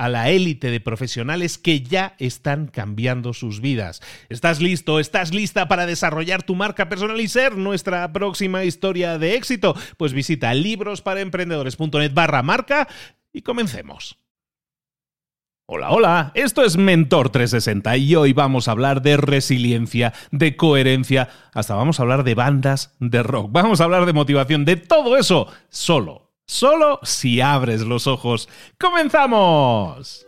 a la élite de profesionales que ya están cambiando sus vidas. ¿Estás listo? ¿Estás lista para desarrollar tu marca personal y ser nuestra próxima historia de éxito? Pues visita librosparaemprendedores.net barra marca y comencemos. Hola, hola, esto es Mentor 360 y hoy vamos a hablar de resiliencia, de coherencia, hasta vamos a hablar de bandas de rock, vamos a hablar de motivación, de todo eso, solo solo si abres los ojos. ¡Comenzamos!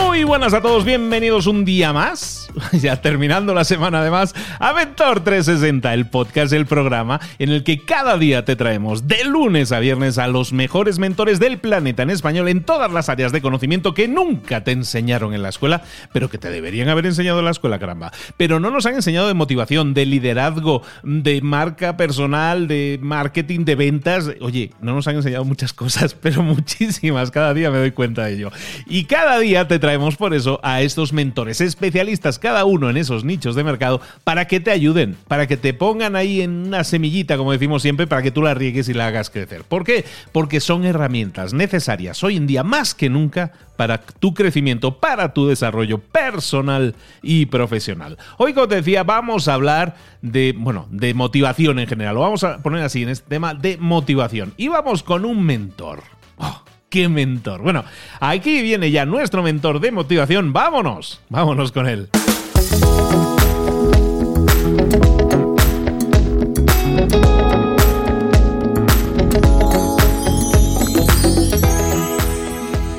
Muy buenas a todos, bienvenidos un día más ya terminando la semana además, a Mentor 360, el podcast del programa en el que cada día te traemos de lunes a viernes a los mejores mentores del planeta en español en todas las áreas de conocimiento que nunca te enseñaron en la escuela, pero que te deberían haber enseñado en la escuela, caramba. Pero no nos han enseñado de motivación, de liderazgo, de marca personal, de marketing, de ventas. Oye, no nos han enseñado muchas cosas, pero muchísimas. Cada día me doy cuenta de ello. Y cada día te traemos por eso a estos mentores especialistas cada uno en esos nichos de mercado para que te ayuden, para que te pongan ahí en una semillita, como decimos siempre, para que tú la riegues y la hagas crecer. ¿Por qué? Porque son herramientas necesarias hoy en día más que nunca para tu crecimiento, para tu desarrollo personal y profesional. Hoy, como te decía, vamos a hablar de, bueno, de motivación en general. Lo vamos a poner así en este tema de motivación. Y vamos con un mentor. Oh, ¡Qué mentor! Bueno, aquí viene ya nuestro mentor de motivación. Vámonos, vámonos con él.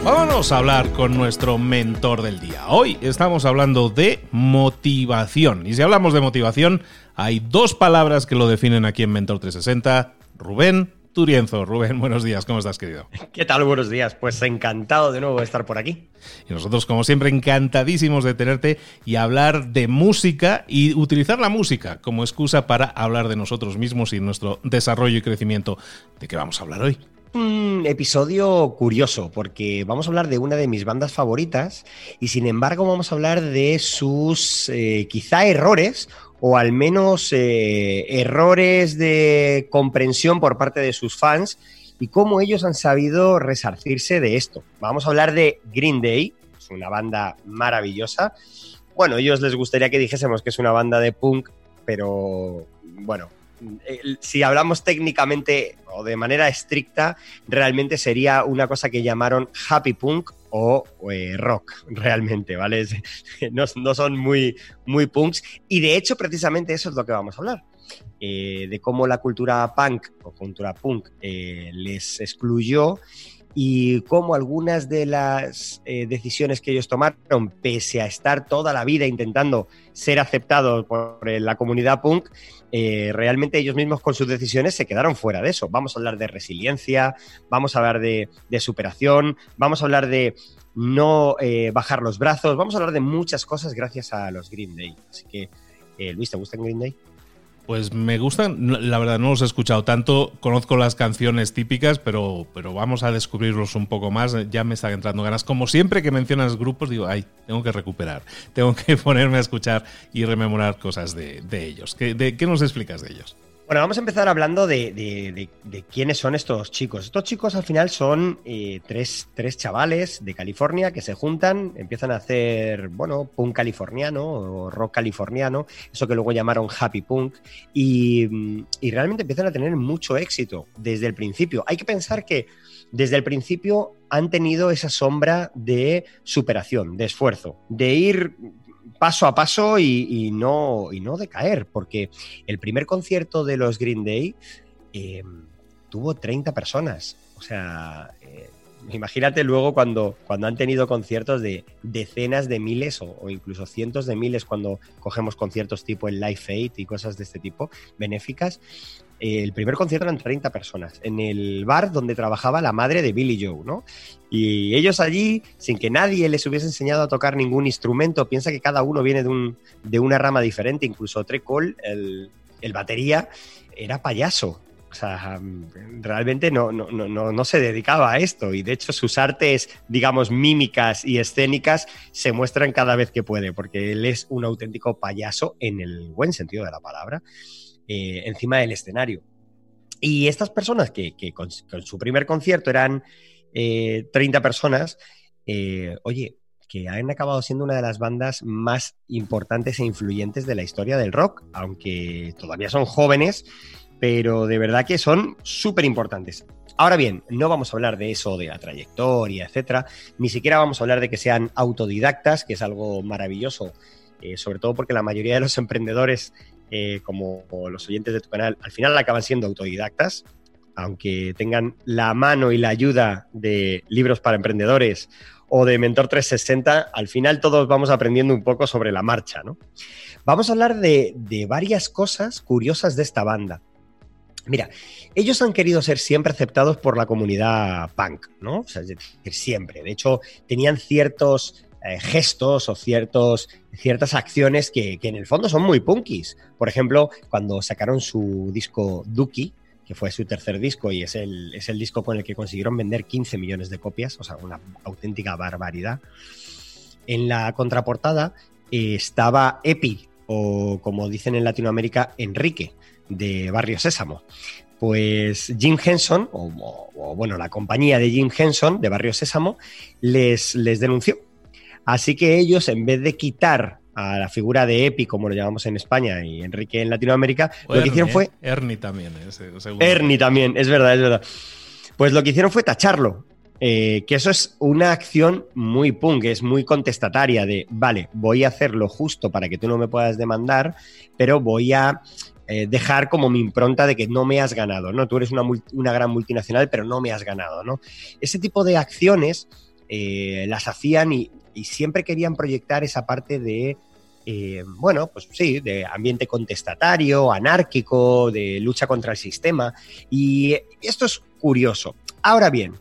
Vamos a hablar con nuestro mentor del día. Hoy estamos hablando de motivación. Y si hablamos de motivación, hay dos palabras que lo definen aquí en Mentor 360. Rubén Turienzo. Rubén, buenos días, ¿cómo estás, querido? ¿Qué tal? Buenos días. Pues encantado de nuevo de estar por aquí. Y nosotros, como siempre, encantadísimos de tenerte y hablar de música y utilizar la música como excusa para hablar de nosotros mismos y nuestro desarrollo y crecimiento. ¿De qué vamos a hablar hoy? Un episodio curioso porque vamos a hablar de una de mis bandas favoritas y sin embargo vamos a hablar de sus eh, quizá errores o al menos eh, errores de comprensión por parte de sus fans y cómo ellos han sabido resarcirse de esto. Vamos a hablar de Green Day, es una banda maravillosa. Bueno, ellos les gustaría que dijésemos que es una banda de punk, pero bueno, si hablamos técnicamente o de manera estricta, realmente sería una cosa que llamaron happy punk o, eh, rock, realmente, ¿vale? No, son muy, muy punks. Y de hecho, precisamente eso es lo que vamos a hablar. Eh, de cómo la cultura punk o cultura punk eh, les excluyó y cómo algunas de las decisiones que ellos tomaron, pese a estar toda la vida intentando ser aceptados por la comunidad punk, eh, realmente ellos mismos con sus decisiones se quedaron fuera de eso. Vamos a hablar de resiliencia, vamos a hablar de, superación, vamos a hablar de no eh, bajar los brazos, vamos a hablar de muchas cosas gracias a los Green Day. Así que, eh, Luis, ¿te gustan Green Day? Pues me gustan, la verdad no los he escuchado tanto, conozco las canciones típicas, pero, pero vamos a descubrirlos un poco más, ya me están entrando ganas. Como siempre que mencionas grupos, digo, ay, tengo que recuperar, tengo que ponerme a escuchar y rememorar cosas de, ellos. ¿Qué nos explicas de ellos? Bueno, vamos a empezar hablando de, quiénes son estos chicos. Estos chicos al final son eh, tres, chavales de California que se juntan, empiezan a hacer, bueno, punk californiano o rock californiano, eso que luego llamaron happy punk, y, y realmente empiezan a tener mucho éxito desde el principio. Hay que pensar que desde el principio han tenido esa sombra de superación, de esfuerzo, de ir paso a paso y, no, y no decaer, porque el primer concierto de los Green Day eh, tuvo 30 personas. O sea, eh, imagínate luego cuando, cuando han tenido conciertos de decenas de miles o, incluso cientos de miles cuando cogemos conciertos tipo el Life Aid y cosas de este tipo, benéficas. El primer concierto eran 30 personas en el bar donde trabajaba la madre de Billy Joe, ¿no? Y ellos allí, sin que nadie les hubiese enseñado a tocar ningún instrumento, piensa que cada uno viene de, un, de una rama diferente, incluso Trecol, el, el batería, era payaso. O sea, realmente no, no, no, no, se dedicaba a esto y de hecho sus artes, digamos, mímicas y escénicas se muestran cada vez que puede, porque él es un auténtico payaso en el buen sentido de la palabra. Eh, encima del escenario. Y estas personas que, con, su primer concierto eran 30 eh, personas, eh, oye, que han acabado siendo una de las bandas más importantes e influyentes de la historia del rock, aunque todavía son jóvenes, pero de verdad que son súper importantes. Ahora bien, no vamos a hablar de eso, de la trayectoria, etcétera, ni siquiera vamos a hablar de que sean autodidactas, que es algo maravilloso, sobre todo porque la mayoría de los emprendedores eh, como los oyentes de tu canal, al final acaban siendo autodidactas, aunque tengan la mano y la ayuda de libros para emprendedores o de Mentor 360, al final todos vamos aprendiendo un poco sobre la marcha, ¿no? Vamos a hablar de, varias cosas curiosas de esta banda. Mira, ellos han querido ser siempre aceptados por la comunidad punk, ¿no? O sea, es decir, siempre. De hecho, tenían ciertos eh, gestos o ciertos, ciertas acciones que, en el fondo son muy punkis. Por ejemplo, cuando sacaron su disco Dookie, que fue su tercer disco y es el, es el disco con el que consiguieron vender 15 millones de copias, o sea, una auténtica barbaridad. En la contraportada eh, estaba Epi, o como dicen en Latinoamérica, Enrique, de Barrio Sésamo. Pues Jim Henson, o, o, bueno, la compañía de Jim Henson de Barrio Sésamo, les, les denunció Así que ellos, en vez de quitar a la figura de Epi, como lo llamamos en España y Enrique en Latinoamérica, lo que hicieron fue. ¿eh? Ernie también, Ernie también, es verdad, es verdad. Pues lo que hicieron fue tacharlo. Eh, que eso es una acción muy punk, es muy contestataria de, vale, voy a hacer lo justo para que tú no me puedas demandar, pero voy a eh, dejar como mi impronta de que no me has ganado, ¿no? Tú eres una, una gran multinacional, pero no me has ganado, ¿no? Ese tipo de acciones las hacían y y siempre querían proyectar esa parte de, eh, bueno, pues sí, de ambiente contestatario, anárquico, de lucha contra el sistema. Y esto es curioso. Ahora bien,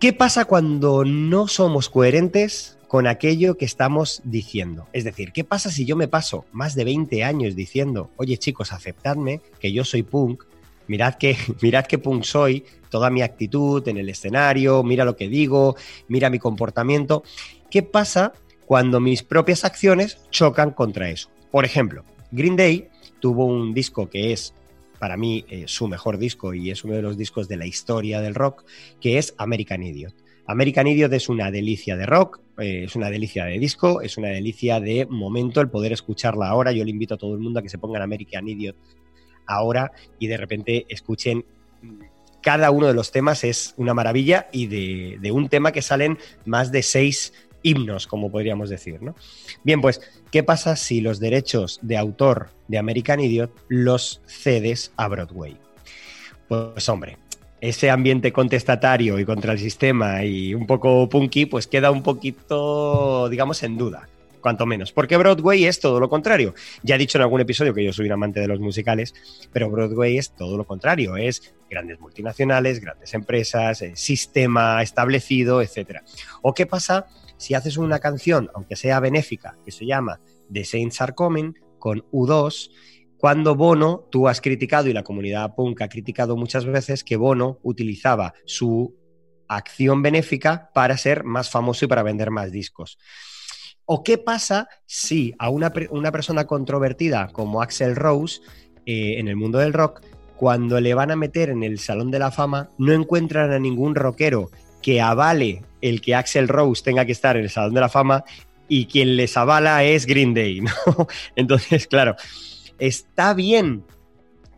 ¿qué pasa cuando no somos coherentes con aquello que estamos diciendo? Es decir, ¿qué pasa si yo me paso más de 20 años diciendo, oye chicos, aceptadme que yo soy punk, mirad que, mirad qué punk soy, toda mi actitud en el escenario, mira lo que digo, mira mi comportamiento. ¿Qué pasa cuando mis propias acciones chocan contra eso? Por ejemplo, Green Day tuvo un disco que es para mí eh, su mejor disco y es uno de los discos de la historia del rock, que es American Idiot. American Idiot es una delicia de rock, eh, es una delicia de disco, es una delicia de momento el poder escucharla ahora. Yo le invito a todo el mundo a que se pongan American Idiot ahora y de repente escuchen cada uno de los temas es una maravilla y de, un tema que salen más de seis himnos, como podríamos decir, ¿no? Bien, pues, ¿qué pasa si los derechos de autor de American Idiot los cedes a Broadway? Pues hombre, ese ambiente contestatario y contra el sistema y un poco punky, pues queda un poquito, digamos, en duda cuanto menos. Porque Broadway es todo lo contrario. Ya he dicho en algún episodio que yo soy un amante de los musicales, pero Broadway es todo lo contrario. Es grandes multinacionales, grandes empresas, eh, sistema establecido, etc. ¿O qué pasa si haces una canción, aunque sea benéfica, que se llama The Saints Are Coming, con U2, cuando Bono, tú has criticado y la comunidad punk ha criticado muchas veces que Bono utilizaba su acción benéfica para ser más famoso y para vender más discos. ¿O qué pasa si a una, persona controvertida como Axel Rose eh, en el mundo del rock, cuando le van a meter en el Salón de la Fama, no encuentran a ningún rockero que avale el que Axel Rose tenga que estar en el Salón de la Fama y quien les avala es Green Day, Entonces, claro, está bien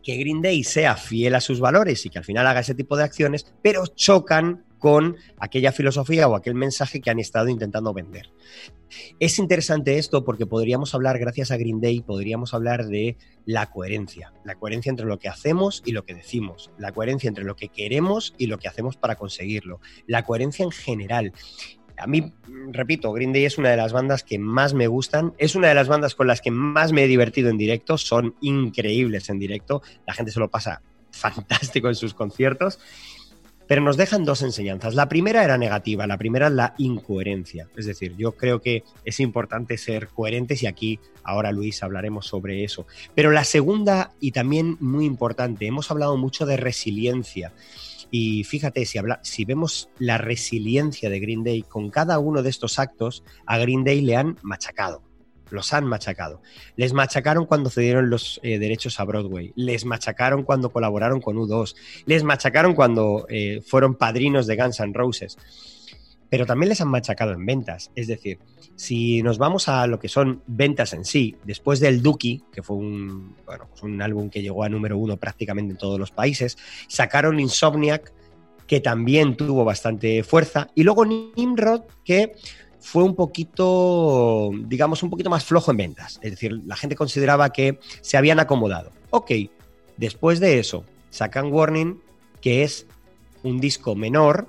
que Green Day sea fiel a sus valores y que al final haga ese tipo de acciones, pero chocan con aquella filosofía o aquel mensaje que han estado intentando vender. Es interesante esto porque podríamos hablar, gracias a Green Day, podríamos hablar de la coherencia, la coherencia entre lo que hacemos y lo que decimos, la coherencia entre lo que queremos y lo que hacemos para conseguirlo, la coherencia en general. A mí, repito, Green Day es una de las bandas que más me gustan, es una de las bandas con las que más me he divertido en directo, son increíbles en directo, la gente se lo pasa fantástico en sus conciertos pero nos dejan dos enseñanzas. La primera era negativa, la primera es la incoherencia. Es decir, yo creo que es importante ser coherentes y aquí ahora Luis hablaremos sobre eso. Pero la segunda y también muy importante, hemos hablado mucho de resiliencia. Y fíjate, si, habla, si vemos la resiliencia de Green Day, con cada uno de estos actos, a Green Day le han machacado los han machacado. Les machacaron cuando cedieron los eh, derechos a Broadway, les machacaron cuando colaboraron con U2, les machacaron cuando eh, fueron padrinos de Guns N' Roses, pero también les han machacado en ventas. Es decir, si nos vamos a lo que son ventas en sí, después del Dookie, que fue un, bueno, pues un álbum que llegó a número uno prácticamente en todos los países, sacaron Insomniac, que también tuvo bastante fuerza, y luego Nimrod, que fue un poquito, digamos, un poquito más flojo en ventas. Es decir, la gente consideraba que se habían acomodado. Ok, después de eso, sacan Warning, que es un disco menor,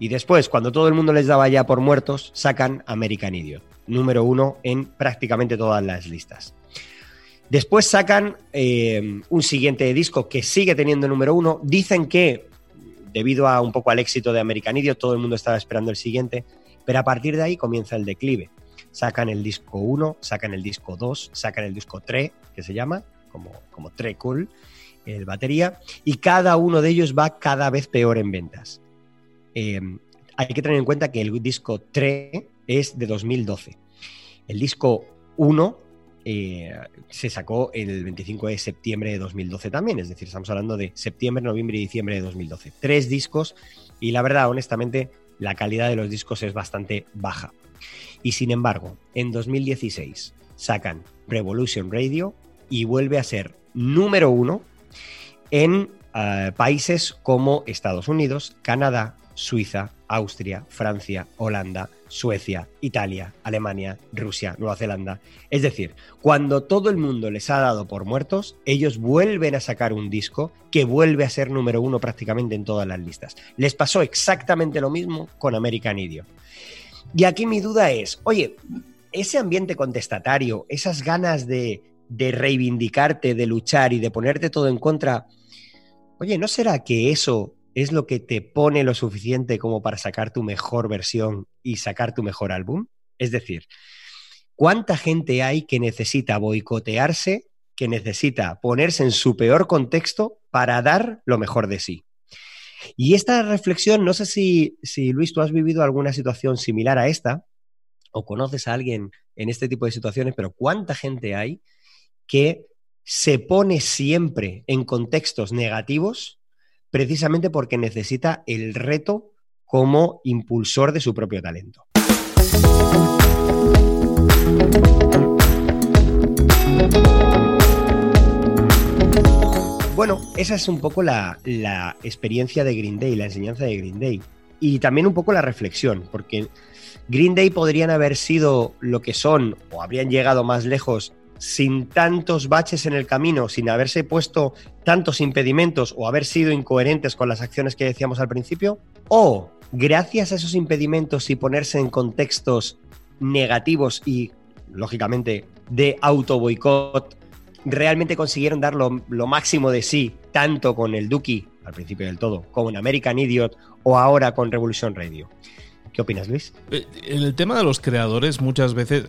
y después, cuando todo el mundo les daba ya por muertos, sacan American Idiot, número uno en prácticamente todas las listas. Después sacan eh, un siguiente disco que sigue teniendo número uno. Dicen que, debido a un poco al éxito de American Idiot, todo el mundo estaba esperando el siguiente. Pero a partir de ahí comienza el declive. Sacan el disco 1, sacan el disco 2, sacan el disco 3, que se llama, como, como Tre Cool, el batería, y cada uno de ellos va cada vez peor en ventas. Em, hay que tener en cuenta que el disco 3 es de 2012. El disco 1 eh, se sacó el 25 de septiembre de 2012 también, es decir, estamos hablando de septiembre, noviembre y diciembre de 2012. Tres discos y la verdad, honestamente, la calidad de los discos es bastante baja. Y sin embargo, en 2016 sacan Revolution Radio y vuelve a ser número uno en eh, países como Estados Unidos, Canadá, Suiza, Austria, Francia, Holanda, Suecia, Italia, Alemania, Rusia, Nueva Zelanda. Es decir, cuando todo el mundo les ha dado por muertos, ellos vuelven a sacar un disco que vuelve a ser número uno prácticamente en todas las listas. Les pasó exactamente lo mismo con American Idiot. Y aquí mi duda es, oye, ese ambiente contestatario, esas ganas de, de reivindicarte, de luchar y de ponerte todo en contra, oye, ¿no será que eso es lo que te pone lo suficiente como para sacar tu mejor versión y sacar tu mejor álbum? Es decir, ¿cuánta gente hay que necesita boicotearse, que necesita ponerse en su peor contexto para dar lo mejor de sí? Y esta reflexión, no sé si, si Luis, tú has vivido alguna situación similar a esta, o conoces a alguien en este tipo de situaciones, pero ¿cuánta gente hay que se pone siempre en contextos negativos precisamente porque necesita el reto como impulsor de su propio talento. Bueno, esa es un poco la, experiencia de Green Day, la enseñanza de Green Day. Y también un poco la reflexión, porque Green Day podrían haber sido lo que son o habrían llegado más lejos sin tantos baches en el camino, sin haberse puesto tantos impedimentos o haber sido incoherentes con las acciones que decíamos al principio? ¿O gracias a esos impedimentos y ponerse en contextos negativos y, lógicamente, de auto boicot, realmente consiguieron dar lo, máximo de sí, tanto con el Duki al principio del todo, como en American Idiot o ahora con Revolution Radio? ¿Qué opinas, Luis? Eh, en el tema de los creadores, muchas veces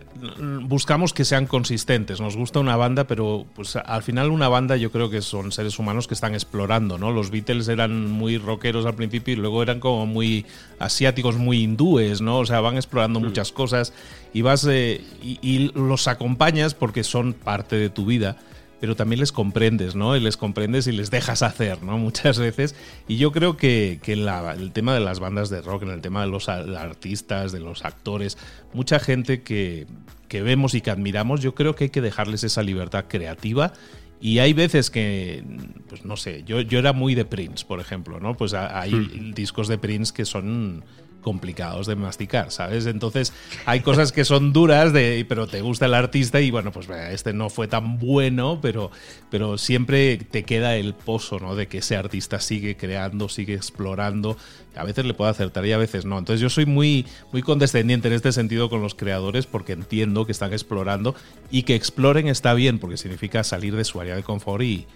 buscamos que sean consistentes. Nos gusta una banda, pero pues al final una banda yo creo que son seres humanos que están explorando, ¿no? Los Beatles eran muy rockeros al principio y luego eran como muy asiáticos, muy hindúes, ¿no? O sea, van explorando mm. muchas cosas y vas eh, y los acompañas porque son parte de tu vida pero también les comprendes, ¿no? Y les comprendes y les dejas hacer, ¿no? Muchas veces. Y yo creo que, que el tema de las bandas de rock, en el tema de los artistas, de los actores, mucha gente que, que vemos y que admiramos, yo creo que hay que dejarles esa libertad creativa y hay veces que, pues no sé, yo, yo era muy de Prince, por ejemplo, ¿no? Pues hay discos de Prince que son complicados de masticar, ¿sabes? Entonces hay cosas que son duras, de, pero te gusta el artista y bueno, pues este no fue tan bueno, pero, pero siempre te queda el pozo, ¿no? De que ese artista sigue creando, sigue explorando. A veces le puede acertar y a veces no. Entonces yo soy muy, muy condescendiente en este sentido con los creadores porque entiendo que están explorando y que exploren está bien porque significa salir de su área de confort y,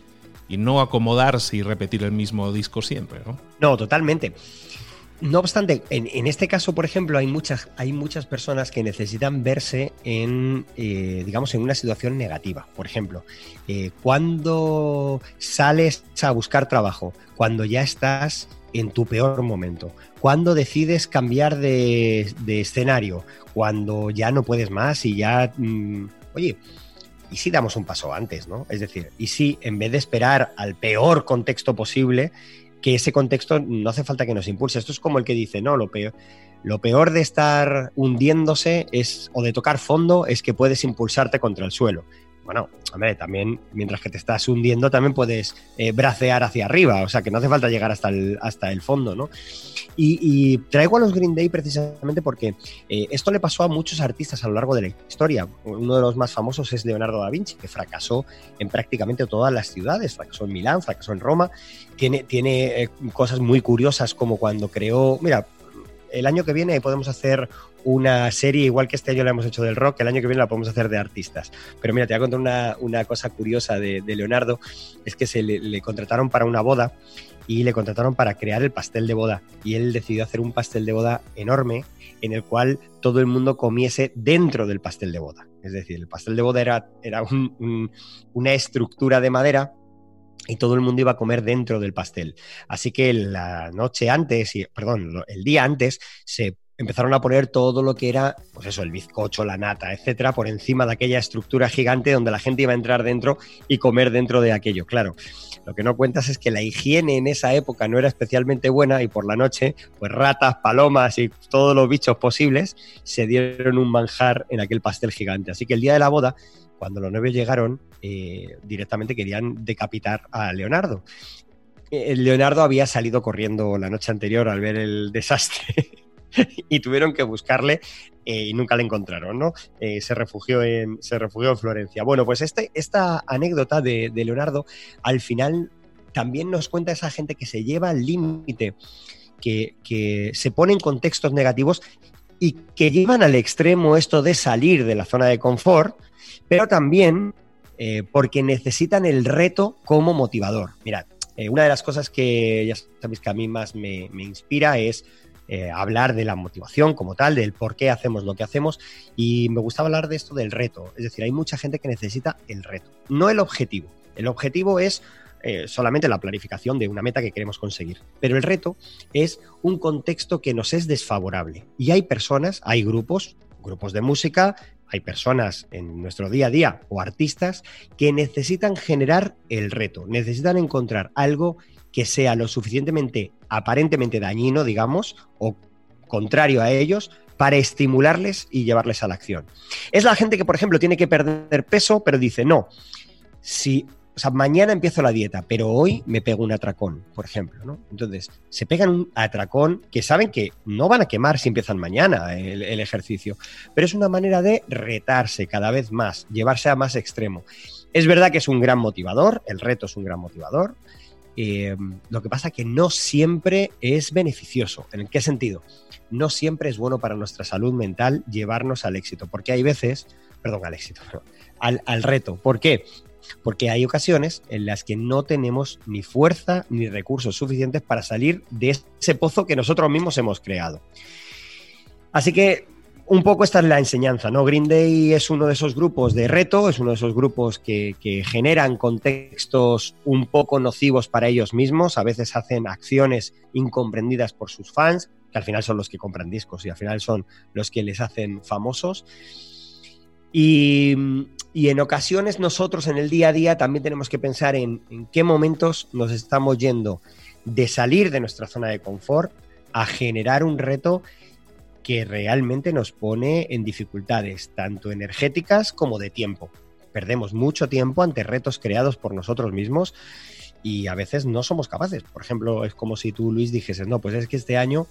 y no acomodarse y repetir el mismo disco siempre, ¿no? No, totalmente. No obstante, en, este caso, por ejemplo, hay muchas, hay muchas personas que necesitan verse en, eh, digamos, en una situación negativa. Por ejemplo, eh, cuando sales a buscar trabajo, cuando ya estás en tu peor momento, cuando decides cambiar de, escenario, cuando ya no puedes más y ya, mm, oye, ¿y si damos un paso antes, no? Es decir, ¿y si en vez de esperar al peor contexto posible, que ese contexto no hace falta que nos impulse. Esto es como el que dice, no, lo peor, lo peor de estar hundiéndose es, o de tocar fondo es que puedes impulsarte contra el suelo. Bueno, hombre, también mientras que te estás hundiendo también puedes eh, bracear hacia arriba, o sea que no hace falta llegar hasta el, hasta el fondo, ¿no? Y, traigo a los Green Day precisamente porque eh, esto le pasó a muchos artistas a lo largo de la historia. Uno de los más famosos es Leonardo da Vinci, que fracasó en prácticamente todas las ciudades, fracasó en Milán, fracasó en Roma, tiene, tiene eh, cosas muy curiosas como cuando creó, mira, el año que viene podemos hacer una serie, igual que este año la hemos hecho del rock, el año que viene la podemos hacer de artistas. Pero mira, te voy a contar una, cosa curiosa de, Leonardo, es que se le, contrataron para una boda y le contrataron para crear el pastel de boda. Y él decidió hacer un pastel de boda enorme en el cual todo el mundo comiese dentro del pastel de boda. Es decir, el pastel de boda era, era una estructura de madera y todo el mundo iba a comer dentro del pastel. Así que la noche antes, perdón, el día antes, se empezaron a poner todo lo que era, pues eso, el bizcocho, la nata, etcétera, por encima de aquella estructura gigante donde la gente iba a entrar dentro y comer dentro de aquello. Claro, lo que no cuentas es que la higiene en esa época no era especialmente buena y por la noche, pues ratas, palomas y todos los bichos posibles se dieron un manjar en aquel pastel gigante. Así que el día de la boda, cuando los novios llegaron, eh, directamente querían decapitar a Leonardo. Eh, Leonardo había salido corriendo la noche anterior al ver el desastre y tuvieron que buscarle eh, y nunca le encontraron, ¿no? se, refugió en, se refugió en Florencia. Bueno, pues este, esta anécdota de, Leonardo al final también nos cuenta esa gente que se lleva al límite, que, que se pone en contextos negativos y que llevan al extremo esto de salir de la zona de confort, pero también eh, porque necesitan el reto como motivador. Mirad, eh, una de las cosas que ya sabéis que a mí más me, inspira es eh, hablar de la motivación como tal, del por qué hacemos lo que hacemos y me gusta hablar de esto del reto. Es decir, hay mucha gente que necesita el reto, no el objetivo. El objetivo es solamente la planificación de una meta que queremos conseguir. Pero el reto es un contexto que nos es desfavorable. Y hay personas, hay grupos, grupos de música, hay personas en nuestro día a día o artistas que necesitan generar el reto, necesitan encontrar algo que sea lo suficientemente aparentemente dañino, digamos, o contrario a ellos, para estimularles y llevarles a la acción. Es la gente que, por ejemplo, tiene que perder peso, pero dice, no, si o sea, mañana empiezo la dieta, pero hoy me pego un atracón, por ejemplo, ¿no? Entonces, se pegan un atracón que saben que no van a quemar si empiezan mañana el, ejercicio, pero es una manera de retarse cada vez más, llevarse a más extremo. Es verdad que es un gran motivador, el reto es un gran motivador, eh, lo que pasa que no siempre es beneficioso. ¿En qué sentido? No siempre es bueno para nuestra salud mental llevarnos al éxito, porque hay veces, perdón, al éxito, al reto. ¿Por qué? Porque hay ocasiones en las que no tenemos ni fuerza ni recursos suficientes para salir de ese pozo que nosotros mismos hemos creado. Así que un poco esta es la enseñanza, ¿no? Green Day es uno de esos grupos de reto, es uno de esos grupos que, que, generan contextos un poco nocivos para ellos mismos, a veces hacen acciones incomprendidas por sus fans, que al final son los que compran discos y al final son los que les hacen famosos. Y, y en ocasiones nosotros en el día a día también tenemos que pensar en, en qué momentos nos estamos yendo de salir de nuestra zona de confort a generar un reto que realmente nos pone en dificultades, tanto energéticas como de tiempo. Perdemos mucho tiempo ante retos creados por nosotros mismos y a veces no somos capaces. Por ejemplo, es como si tú, Luis, dijeses, no, pues es que este año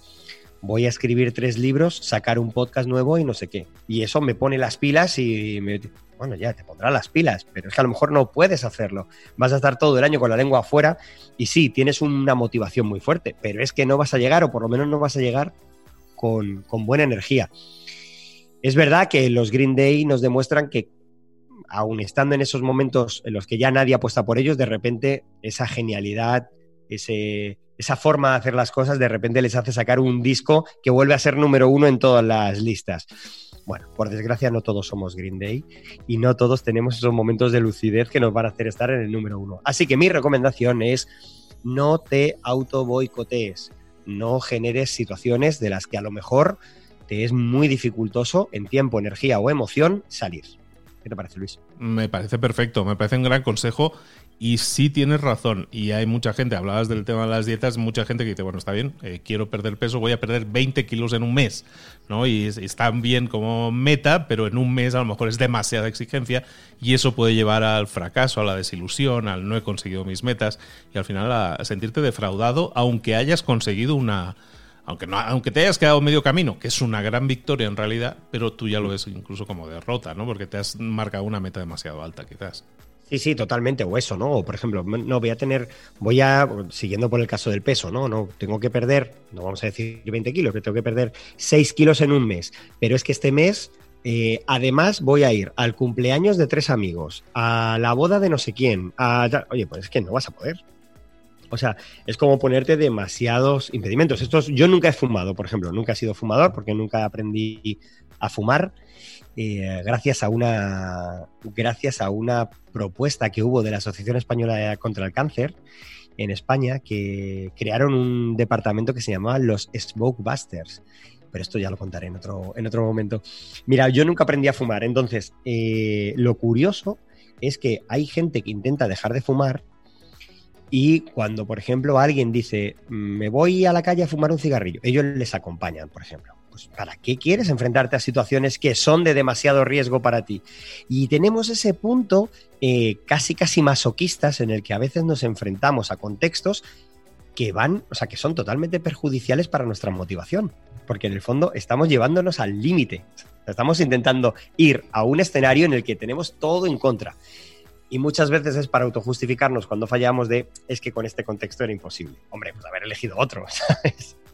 voy a escribir tres libros, sacar un podcast nuevo y no sé qué. Y eso me pone las pilas y me, bueno, ya te pondrá las pilas, pero es que a lo mejor no puedes hacerlo. Vas a estar todo el año con la lengua afuera y sí, tienes una motivación muy fuerte, pero es que no vas a llegar o por lo menos no vas a llegar con, con, buena energía. Es verdad que los Green Day nos demuestran que, aun estando en esos momentos en los que ya nadie apuesta por ellos, de repente esa genialidad, ese, esa forma de hacer las cosas, de repente les hace sacar un disco que vuelve a ser número uno en todas las listas. Bueno, por desgracia no todos somos Green Day y no todos tenemos esos momentos de lucidez que nos van a hacer estar en el número uno. Así que mi recomendación es no te auto boicotees no generes situaciones de las que a lo mejor te es muy dificultoso en tiempo, energía o emoción salir. ¿Qué te parece, Luis? Me parece perfecto, me parece un gran consejo y sí tienes razón. Y hay mucha gente, hablabas del tema de las dietas, mucha gente que dice, bueno, está bien, eh, quiero perder peso, voy a perder 20 kilos en un mes, ¿no? Y, y está bien como meta, pero en un mes a lo mejor es demasiada exigencia y eso puede llevar al fracaso, a la desilusión, al no he conseguido mis metas y al final a sentirte defraudado, aunque hayas conseguido una aunque, no, aunque te hayas quedado medio camino, que es una gran victoria en realidad, pero tú ya lo ves incluso como derrota, ¿no? Porque te has marcado una meta demasiado alta, quizás. Sí, sí, totalmente. O eso, ¿no? O por ejemplo, no voy a tener, voy a, siguiendo por el caso del peso, ¿no? No, tengo que perder, no vamos a decir 20 kilos, que tengo que perder 6 kilos en un mes. Pero es que este mes, eh, además, voy a ir al cumpleaños de tres amigos, a la boda de no sé quién, a, oye, pues es que no vas a poder. O sea, es como ponerte demasiados impedimentos. Estos, yo nunca he fumado, por ejemplo, nunca he sido fumador porque nunca aprendí a fumar. Eh, gracias a una gracias a una propuesta que hubo de la Asociación Española contra el Cáncer en España que crearon un departamento que se llamaba los Smoke Busters pero esto ya lo contaré en otro, en otro momento. Mira, yo nunca aprendí a fumar, entonces eh, lo curioso es que hay gente que intenta dejar de fumar y cuando, por ejemplo, alguien dice, me voy a la calle a fumar un cigarrillo, ellos les acompañan, por ejemplo. Pues, ¿para qué quieres enfrentarte a situaciones que son de demasiado riesgo para ti? Y tenemos ese punto eh, casi, casi masoquistas en el que a veces nos enfrentamos a contextos que van, o sea, que son totalmente perjudiciales para nuestra motivación. Porque en el fondo estamos llevándonos al límite. Estamos intentando ir a un escenario en el que tenemos todo en contra y muchas veces es para autojustificarnos cuando fallamos de es que con este contexto era imposible. Hombre, pues haber elegido otro.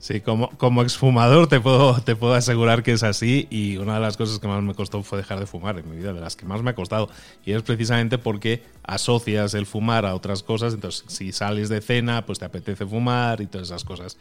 Sí, como, como exfumador te puedo, te puedo asegurar que es así y una de las cosas que más me costó fue dejar de fumar en mi vida, de las que más me ha costado. Y es precisamente porque asocias el fumar a otras cosas, entonces si sales de cena, pues te apetece fumar y todas esas cosas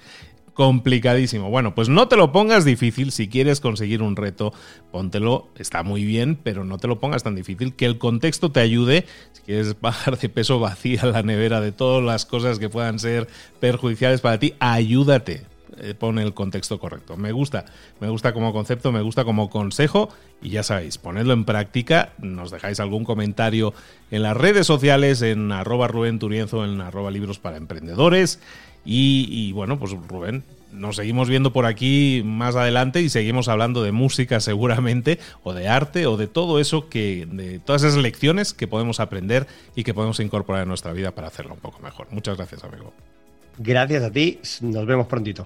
complicadísimo. Bueno, pues no te lo pongas difícil. Si quieres conseguir un reto, póntelo. Está muy bien, pero no te lo pongas tan difícil. Que el contexto te ayude. Si quieres bajar de peso, vacía la nevera de todas las cosas que puedan ser perjudiciales para ti. Ayúdate. Eh, pone el contexto correcto. Me gusta, me gusta como concepto, me gusta como consejo y ya sabéis, ponedlo en práctica, nos dejáis algún comentario en las redes sociales, en arroba Rubén Turienzo, en arroba libros para emprendedores y, y, bueno, pues Rubén, nos seguimos viendo por aquí más adelante y seguimos hablando de música seguramente, o de arte, o de todo eso que, de todas esas lecciones que podemos aprender y que podemos incorporar en nuestra vida para hacerlo un poco mejor. Muchas gracias, amigo. Gracias a ti, nos vemos prontito.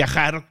viajar